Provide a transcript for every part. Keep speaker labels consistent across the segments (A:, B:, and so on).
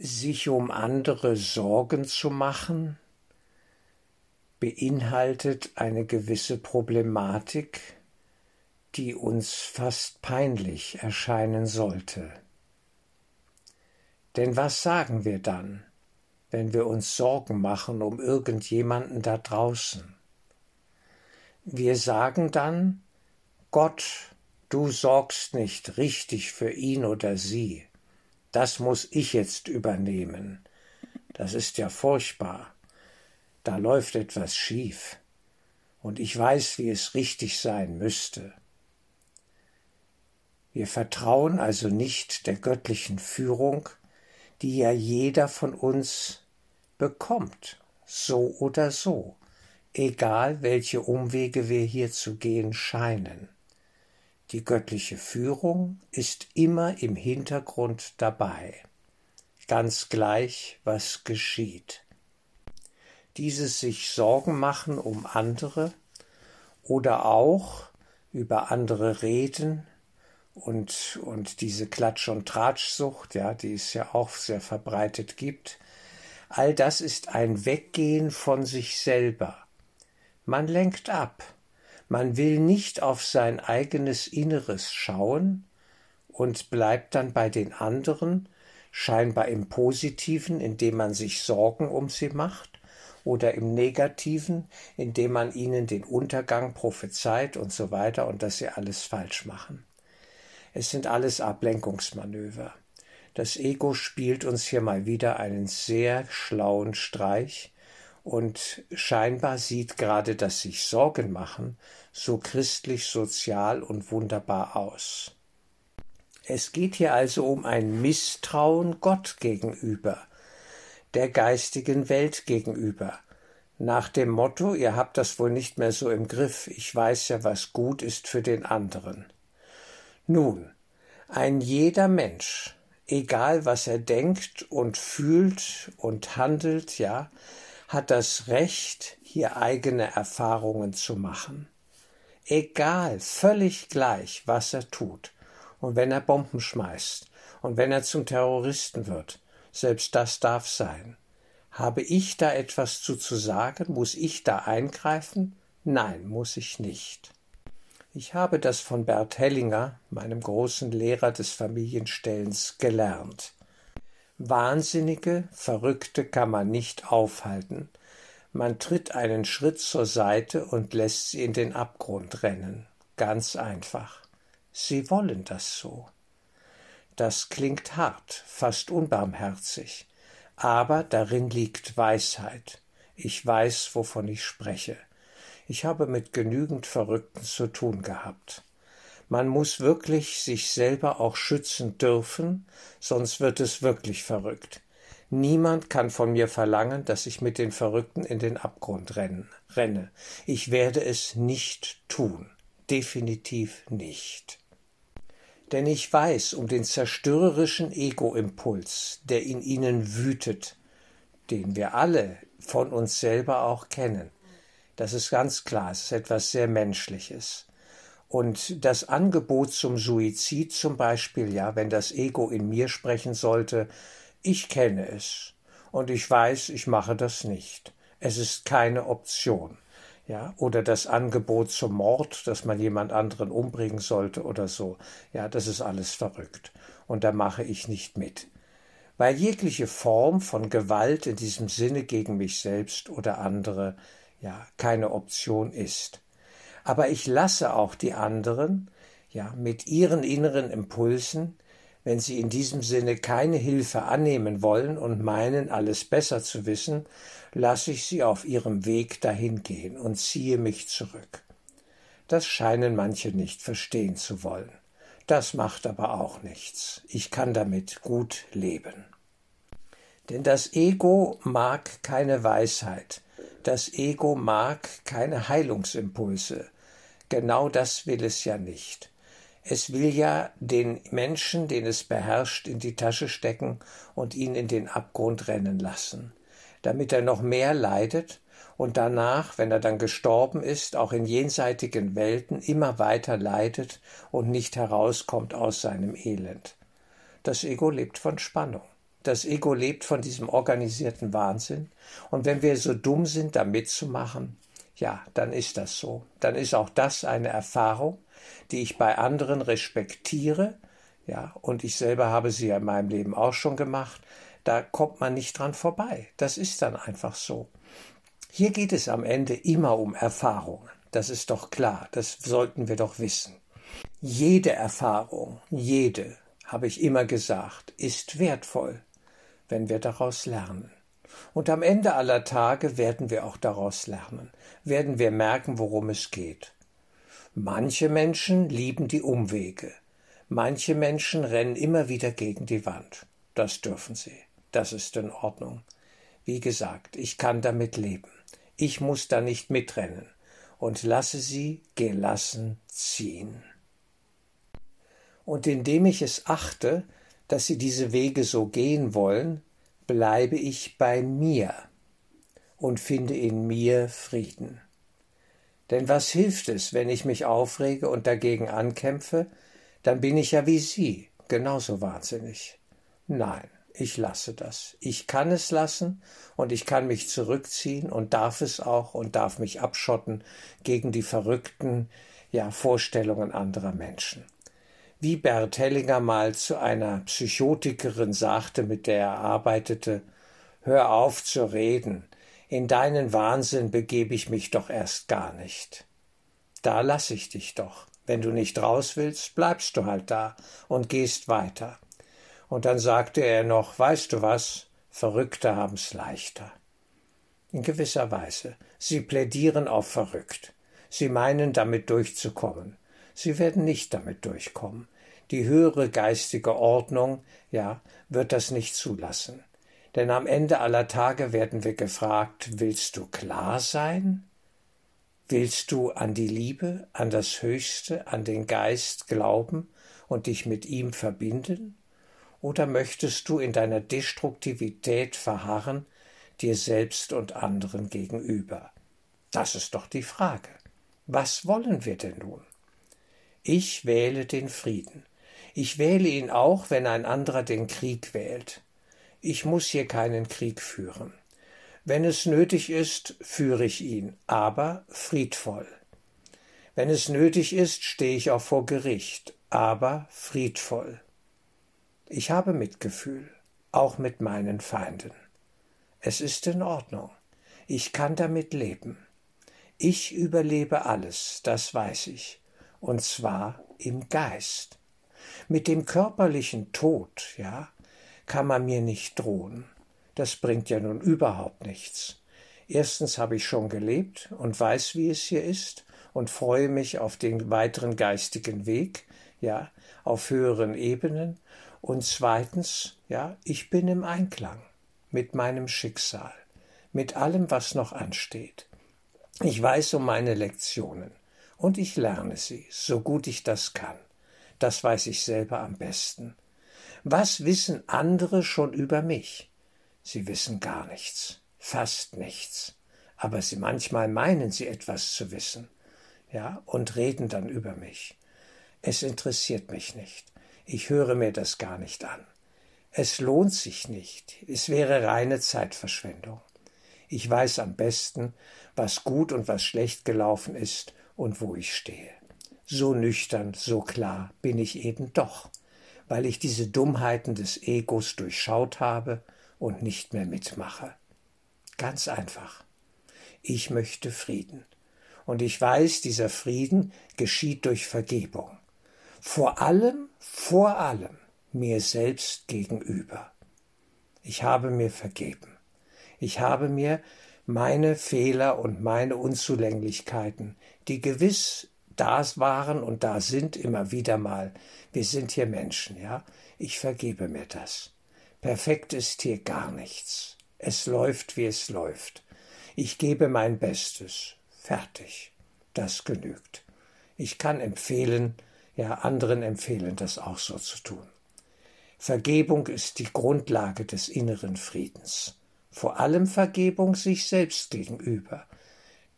A: Sich um andere Sorgen zu machen, beinhaltet eine gewisse Problematik, die uns fast peinlich erscheinen sollte. Denn was sagen wir dann, wenn wir uns Sorgen machen um irgendjemanden da draußen? Wir sagen dann, Gott, du sorgst nicht richtig für ihn oder sie das muss ich jetzt übernehmen. Das ist ja furchtbar. Da läuft etwas schief. Und ich weiß, wie es richtig sein müsste. Wir vertrauen also nicht der göttlichen Führung, die ja jeder von uns bekommt, so oder so, egal welche Umwege wir hier zu gehen scheinen. Die göttliche Führung ist immer im Hintergrund dabei, ganz gleich, was geschieht. Dieses sich Sorgen machen um andere oder auch über andere reden und, und diese Klatsch- und Tratschsucht, ja, die es ja auch sehr verbreitet gibt, all das ist ein Weggehen von sich selber. Man lenkt ab man will nicht auf sein eigenes Inneres schauen und bleibt dann bei den anderen, scheinbar im Positiven, indem man sich Sorgen um sie macht, oder im Negativen, indem man ihnen den Untergang prophezeit und so weiter und dass sie alles falsch machen. Es sind alles Ablenkungsmanöver. Das Ego spielt uns hier mal wieder einen sehr schlauen Streich, und scheinbar sieht gerade das sich Sorgen machen so christlich, sozial und wunderbar aus. Es geht hier also um ein Misstrauen Gott gegenüber, der geistigen Welt gegenüber, nach dem Motto, ihr habt das wohl nicht mehr so im Griff, ich weiß ja, was gut ist für den anderen. Nun, ein jeder Mensch, egal was er denkt und fühlt und handelt, ja, hat das Recht, hier eigene Erfahrungen zu machen. Egal, völlig gleich, was er tut. Und wenn er Bomben schmeißt und wenn er zum Terroristen wird, selbst das darf sein. Habe ich da etwas zu, zu sagen? Muss ich da eingreifen? Nein, muss ich nicht. Ich habe das von Bert Hellinger, meinem großen Lehrer des Familienstellens, gelernt. Wahnsinnige, Verrückte kann man nicht aufhalten. Man tritt einen Schritt zur Seite und lässt sie in den Abgrund rennen. Ganz einfach. Sie wollen das so. Das klingt hart, fast unbarmherzig, aber darin liegt Weisheit. Ich weiß, wovon ich spreche. Ich habe mit genügend Verrückten zu tun gehabt. Man muss wirklich sich selber auch schützen dürfen, sonst wird es wirklich verrückt. Niemand kann von mir verlangen, dass ich mit den Verrückten in den Abgrund renne. Ich werde es nicht tun. Definitiv nicht. Denn ich weiß um den zerstörerischen Ego-Impuls, der in ihnen wütet, den wir alle von uns selber auch kennen. Das ist ganz klar, es ist etwas sehr Menschliches. Und das Angebot zum Suizid zum Beispiel, ja, wenn das Ego in mir sprechen sollte, ich kenne es und ich weiß, ich mache das nicht. Es ist keine Option. Ja, oder das Angebot zum Mord, dass man jemand anderen umbringen sollte oder so. Ja, das ist alles verrückt. Und da mache ich nicht mit. Weil jegliche Form von Gewalt in diesem Sinne gegen mich selbst oder andere ja keine Option ist aber ich lasse auch die anderen, ja, mit ihren inneren Impulsen, wenn sie in diesem Sinne keine Hilfe annehmen wollen und meinen, alles besser zu wissen, lasse ich sie auf ihrem Weg dahin gehen und ziehe mich zurück. Das scheinen manche nicht verstehen zu wollen. Das macht aber auch nichts. Ich kann damit gut leben. Denn das Ego mag keine Weisheit, das Ego mag keine Heilungsimpulse, Genau das will es ja nicht. Es will ja den Menschen, den es beherrscht, in die Tasche stecken und ihn in den Abgrund rennen lassen, damit er noch mehr leidet und danach, wenn er dann gestorben ist, auch in jenseitigen Welten immer weiter leidet und nicht herauskommt aus seinem Elend. Das Ego lebt von Spannung. Das Ego lebt von diesem organisierten Wahnsinn. Und wenn wir so dumm sind, da mitzumachen, ja, dann ist das so. Dann ist auch das eine Erfahrung, die ich bei anderen respektiere, ja, und ich selber habe sie ja in meinem Leben auch schon gemacht. Da kommt man nicht dran vorbei. Das ist dann einfach so. Hier geht es am Ende immer um Erfahrungen. Das ist doch klar. Das sollten wir doch wissen. Jede Erfahrung, jede, habe ich immer gesagt, ist wertvoll, wenn wir daraus lernen. Und am Ende aller Tage werden wir auch daraus lernen, werden wir merken, worum es geht. Manche Menschen lieben die Umwege, manche Menschen rennen immer wieder gegen die Wand. Das dürfen sie, das ist in Ordnung. Wie gesagt, ich kann damit leben. Ich muss da nicht mitrennen und lasse sie gelassen ziehen. Und indem ich es achte, dass sie diese Wege so gehen wollen, bleibe ich bei mir und finde in mir Frieden. Denn was hilft es, wenn ich mich aufrege und dagegen ankämpfe, dann bin ich ja wie Sie, genauso wahnsinnig. Nein, ich lasse das. Ich kann es lassen und ich kann mich zurückziehen und darf es auch und darf mich abschotten gegen die verrückten ja, Vorstellungen anderer Menschen wie Bert Hellinger mal zu einer Psychotikerin sagte, mit der er arbeitete, Hör auf zu reden, in deinen Wahnsinn begebe ich mich doch erst gar nicht. Da lass ich dich doch. Wenn du nicht raus willst, bleibst du halt da und gehst weiter. Und dann sagte er noch, weißt du was, Verrückte haben's leichter. In gewisser Weise. Sie plädieren auf verrückt. Sie meinen damit durchzukommen. Sie werden nicht damit durchkommen. Die höhere geistige Ordnung, ja, wird das nicht zulassen. Denn am Ende aller Tage werden wir gefragt, willst du klar sein? Willst du an die Liebe, an das Höchste, an den Geist glauben und dich mit ihm verbinden? Oder möchtest du in deiner Destruktivität verharren, dir selbst und anderen gegenüber? Das ist doch die Frage. Was wollen wir denn nun? Ich wähle den Frieden. Ich wähle ihn auch, wenn ein anderer den Krieg wählt. Ich muss hier keinen Krieg führen. Wenn es nötig ist, führe ich ihn, aber friedvoll. Wenn es nötig ist, stehe ich auch vor Gericht, aber friedvoll. Ich habe Mitgefühl, auch mit meinen Feinden. Es ist in Ordnung. Ich kann damit leben. Ich überlebe alles, das weiß ich, und zwar im Geist. Mit dem körperlichen Tod, ja, kann man mir nicht drohen. Das bringt ja nun überhaupt nichts. Erstens habe ich schon gelebt und weiß, wie es hier ist und freue mich auf den weiteren geistigen Weg, ja, auf höheren Ebenen. Und zweitens, ja, ich bin im Einklang mit meinem Schicksal, mit allem, was noch ansteht. Ich weiß um meine Lektionen und ich lerne sie, so gut ich das kann. Das weiß ich selber am besten. Was wissen andere schon über mich? Sie wissen gar nichts, fast nichts. Aber sie manchmal meinen sie etwas zu wissen, ja, und reden dann über mich. Es interessiert mich nicht. Ich höre mir das gar nicht an. Es lohnt sich nicht. Es wäre reine Zeitverschwendung. Ich weiß am besten, was gut und was schlecht gelaufen ist und wo ich stehe. So nüchtern, so klar bin ich eben doch, weil ich diese Dummheiten des Egos durchschaut habe und nicht mehr mitmache. Ganz einfach. Ich möchte Frieden. Und ich weiß, dieser Frieden geschieht durch Vergebung. Vor allem, vor allem mir selbst gegenüber. Ich habe mir vergeben. Ich habe mir meine Fehler und meine Unzulänglichkeiten, die gewiss da waren und da sind immer wieder mal. Wir sind hier Menschen, ja. Ich vergebe mir das. Perfekt ist hier gar nichts. Es läuft, wie es läuft. Ich gebe mein Bestes. Fertig. Das genügt. Ich kann empfehlen, ja, anderen empfehlen, das auch so zu tun. Vergebung ist die Grundlage des inneren Friedens. Vor allem Vergebung sich selbst gegenüber.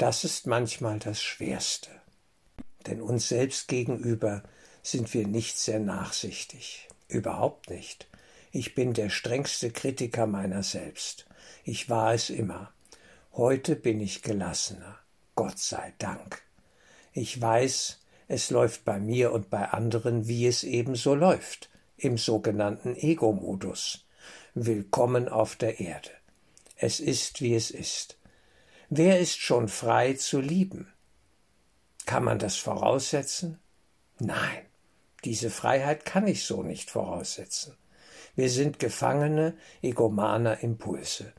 A: Das ist manchmal das Schwerste denn uns selbst gegenüber sind wir nicht sehr nachsichtig, überhaupt nicht. Ich bin der strengste Kritiker meiner selbst. Ich war es immer. Heute bin ich gelassener. Gott sei Dank. Ich weiß, es läuft bei mir und bei anderen, wie es ebenso läuft, im sogenannten Ego-Modus. Willkommen auf der Erde. Es ist, wie es ist. Wer ist schon frei zu lieben? Kann man das voraussetzen? Nein, diese Freiheit kann ich so nicht voraussetzen. Wir sind Gefangene egomaner Impulse.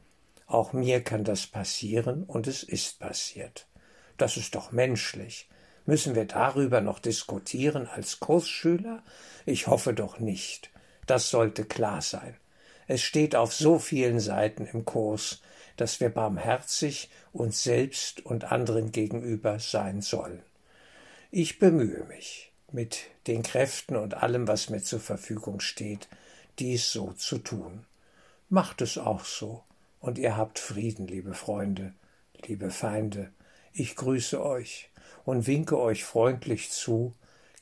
A: Auch mir kann das passieren und es ist passiert. Das ist doch menschlich. Müssen wir darüber noch diskutieren als Kursschüler? Ich hoffe doch nicht. Das sollte klar sein. Es steht auf so vielen Seiten im Kurs, dass wir barmherzig uns selbst und anderen gegenüber sein sollen. Ich bemühe mich, mit den Kräften und allem, was mir zur Verfügung steht, dies so zu tun. Macht es auch so, und ihr habt Frieden, liebe Freunde, liebe Feinde. Ich grüße euch und winke euch freundlich zu,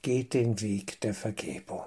A: geht den Weg der Vergebung.